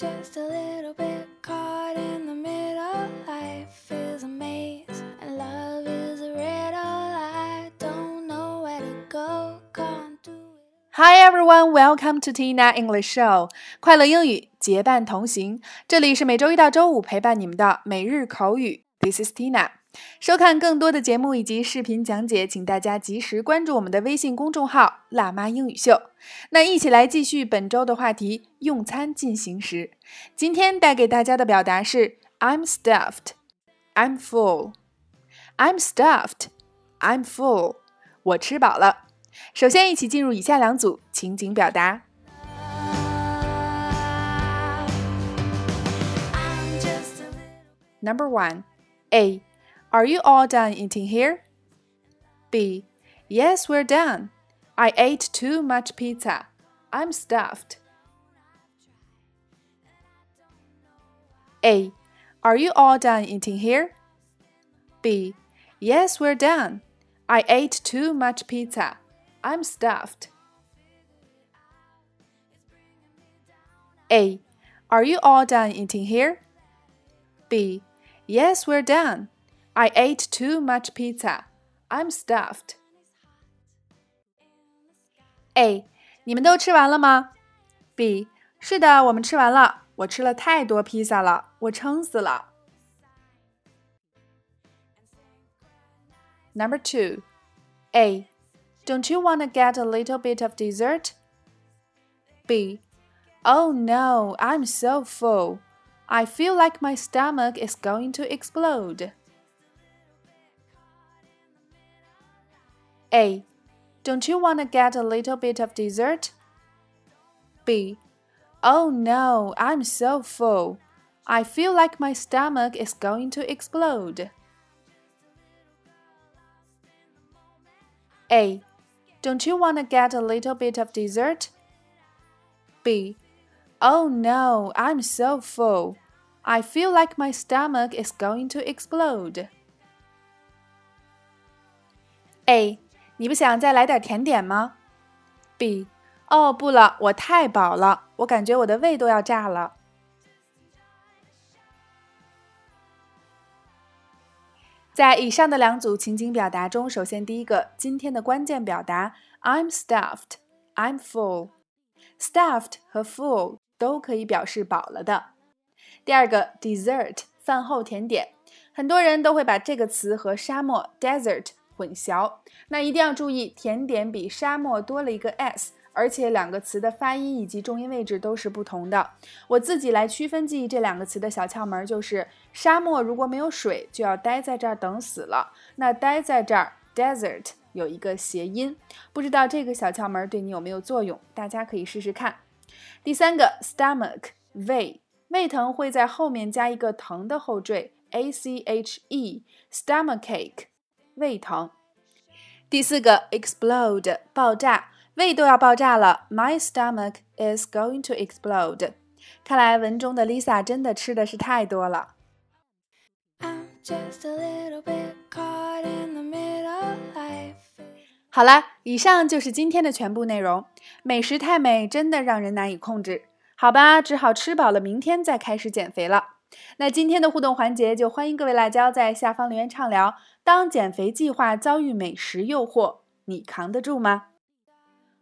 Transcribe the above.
just a little bit caught in the middle. Life is a maze, and love is a riddle. I don't know where to go, can't do it. Hi everyone, welcome to Tina English Show，快乐英语结伴同行。这里是每周一到周五陪伴你们的每日口语。This is Tina。 收看更多的节目以及视频讲解，请大家及时关注我们的微信公众号“辣妈英语秀”。那一起来继续本周的话题：用餐进行时。今天带给大家的表达是 "I'm stuffed", "I'm full", "I'm stuffed", "I'm full"。我吃饱了。首先，一起进入以下两组情景表达。Number one, A. Are you all done eating here? B. Yes, we're done. I ate too much pizza. I'm stuffed. A. Are you all done eating here? B. Yes, we're done. I ate too much pizza. I'm stuffed. A. Are you all done eating here? B. Yes, we're done. I ate too much pizza. I'm stuffed. A. 你们都吃完了吗？B. 是的，我们吃完了。我吃了太多披萨了，我撑死了。Number two. A. Don't you want to get a little bit of dessert? B. Oh no, I'm so full. I feel like my stomach is going to explode. A. Don't you want to get a little bit of dessert? B. Oh no, I'm so full. I feel like my stomach is going to explode. A. Don't you want to get a little bit of dessert? B. Oh no, I'm so full. I feel like my stomach is going to explode. A. 你不想再来点甜点吗？B. 哦，不了，我太饱了，我感觉我的胃都要炸了。在以上的两组情景表达中，首先第一个，今天的关键表达 I'm stuffed, I'm full。stuffed 和 full 都可以表示饱了的。第二个 dessert 饭后甜点，很多人都会把这个词和沙漠 desert 混淆，那一定要注意，甜点比沙漠多了一个 s，而且两个词的发音以及重音位置都是不同的。我自己来区分记忆这两个词的小窍门就是，沙漠如果没有水，就要待在这儿等死了。那待在这儿 desert 有一个谐音，不知道这个小窍门对你有没有作用？大家可以试试看。第三个 stomach 胃，胃疼会在后面加一个疼的后缀 a c h e stomachache 胃疼。第四个 explode 爆炸，胃都要爆炸了，My stomach is going to explode。看来文中的 Lisa 真的吃的是太多了。I'm just a little bit caught in the middle. Life 好了，以上就是今天的全部内容。美食太美，真的让人难以控制。好吧，只好吃饱了，明天再开始减肥了。那今天的互动环节就欢迎各位辣椒在下方留言畅聊。当减肥计划遭遇美食诱惑，你扛得住吗